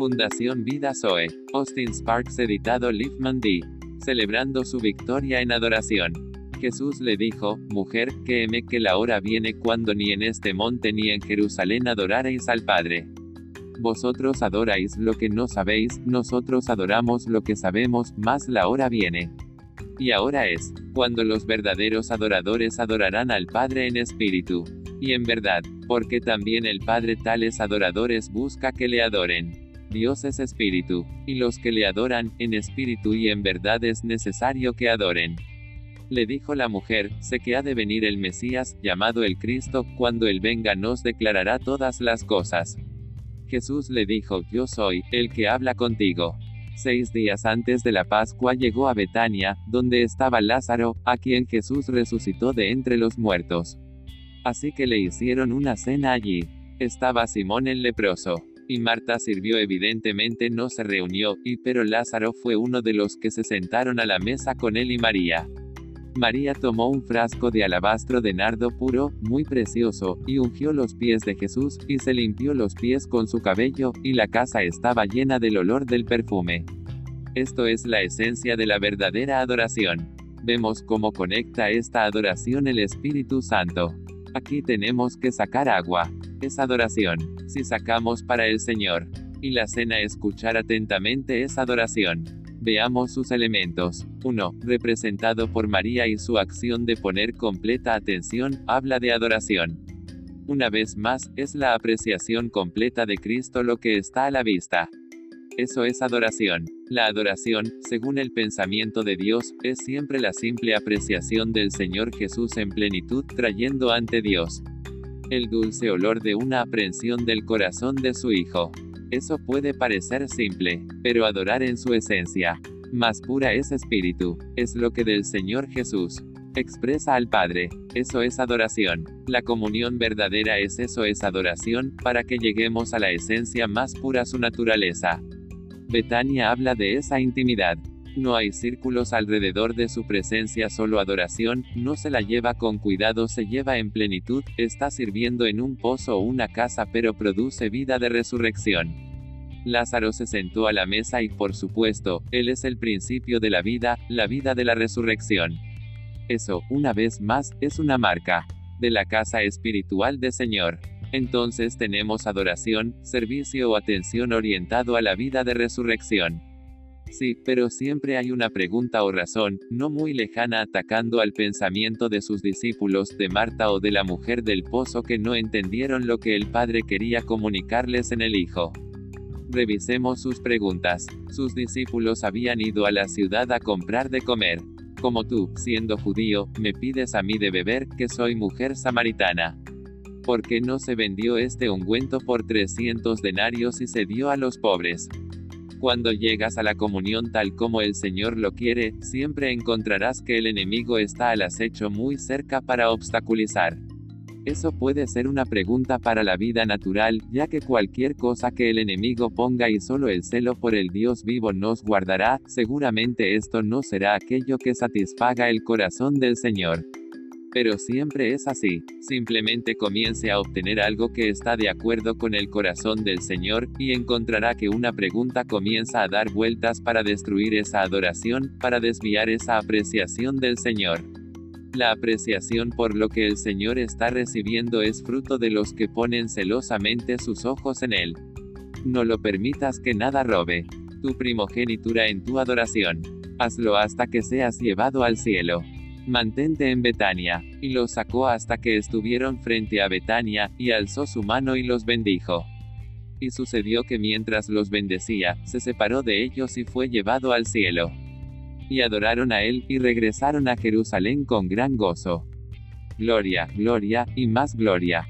Fundación Vida Zoe. Austin Sparks editado Liefman D. Celebrando su victoria en adoración. Jesús le dijo, Mujer, créeme que la hora viene cuando ni en este monte ni en Jerusalén adoraréis al Padre. Vosotros adoráis lo que no sabéis, nosotros adoramos lo que sabemos, más la hora viene. Y ahora es, cuando los verdaderos adoradores adorarán al Padre en espíritu. Y en verdad, porque también el Padre tales adoradores busca que le adoren. Dios es espíritu, y los que le adoran, en espíritu y en verdad es necesario que adoren. Le dijo la mujer, sé que ha de venir el Mesías, llamado el Cristo, cuando él venga nos declarará todas las cosas. Jesús le dijo, yo soy, el que habla contigo. Seis días antes de la Pascua llegó a Betania, donde estaba Lázaro, a quien Jesús resucitó de entre los muertos. Así que le hicieron una cena allí. Estaba Simón el leproso. Y Marta sirvió evidentemente no se reunió, y pero Lázaro fue uno de los que se sentaron a la mesa con él y María. María tomó un frasco de alabastro de nardo puro, muy precioso, y ungió los pies de Jesús, y se limpió los pies con su cabello, y la casa estaba llena del olor del perfume. Esto es la esencia de la verdadera adoración. Vemos cómo conecta esta adoración el Espíritu Santo. Aquí tenemos que sacar agua. Es adoración. Si sacamos para el Señor. Y la cena escuchar atentamente es adoración. Veamos sus elementos. 1. Representado por María y su acción de poner completa atención, habla de adoración. Una vez más, es la apreciación completa de Cristo lo que está a la vista. Eso es adoración. La adoración, según el pensamiento de Dios, es siempre la simple apreciación del Señor Jesús en plenitud trayendo ante Dios el dulce olor de una aprensión del corazón de su Hijo. Eso puede parecer simple, pero adorar en su esencia más pura es espíritu, es lo que del Señor Jesús expresa al Padre. Eso es adoración. La comunión verdadera es eso es adoración, para que lleguemos a la esencia más pura su naturaleza. Betania habla de esa intimidad. No hay círculos alrededor de su presencia, solo adoración, no se la lleva con cuidado, se lleva en plenitud, está sirviendo en un pozo o una casa pero produce vida de resurrección. Lázaro se sentó a la mesa y por supuesto, Él es el principio de la vida, la vida de la resurrección. Eso, una vez más, es una marca de la casa espiritual de Señor. Entonces tenemos adoración, servicio o atención orientado a la vida de resurrección. Sí, pero siempre hay una pregunta o razón, no muy lejana atacando al pensamiento de sus discípulos, de Marta o de la mujer del pozo que no entendieron lo que el Padre quería comunicarles en el Hijo. Revisemos sus preguntas. Sus discípulos habían ido a la ciudad a comprar de comer. Como tú, siendo judío, me pides a mí de beber, que soy mujer samaritana. ¿Por qué no se vendió este ungüento por 300 denarios y se dio a los pobres? Cuando llegas a la comunión tal como el Señor lo quiere, siempre encontrarás que el enemigo está al acecho muy cerca para obstaculizar. Eso puede ser una pregunta para la vida natural, ya que cualquier cosa que el enemigo ponga y solo el celo por el Dios vivo nos guardará, seguramente esto no será aquello que satisfaga el corazón del Señor. Pero siempre es así, simplemente comience a obtener algo que está de acuerdo con el corazón del Señor, y encontrará que una pregunta comienza a dar vueltas para destruir esa adoración, para desviar esa apreciación del Señor. La apreciación por lo que el Señor está recibiendo es fruto de los que ponen celosamente sus ojos en Él. No lo permitas que nada robe tu primogenitura en tu adoración. Hazlo hasta que seas llevado al cielo. Mantente en Betania. Y los sacó hasta que estuvieron frente a Betania, y alzó su mano y los bendijo. Y sucedió que mientras los bendecía, se separó de ellos y fue llevado al cielo. Y adoraron a él, y regresaron a Jerusalén con gran gozo. Gloria, gloria, y más gloria.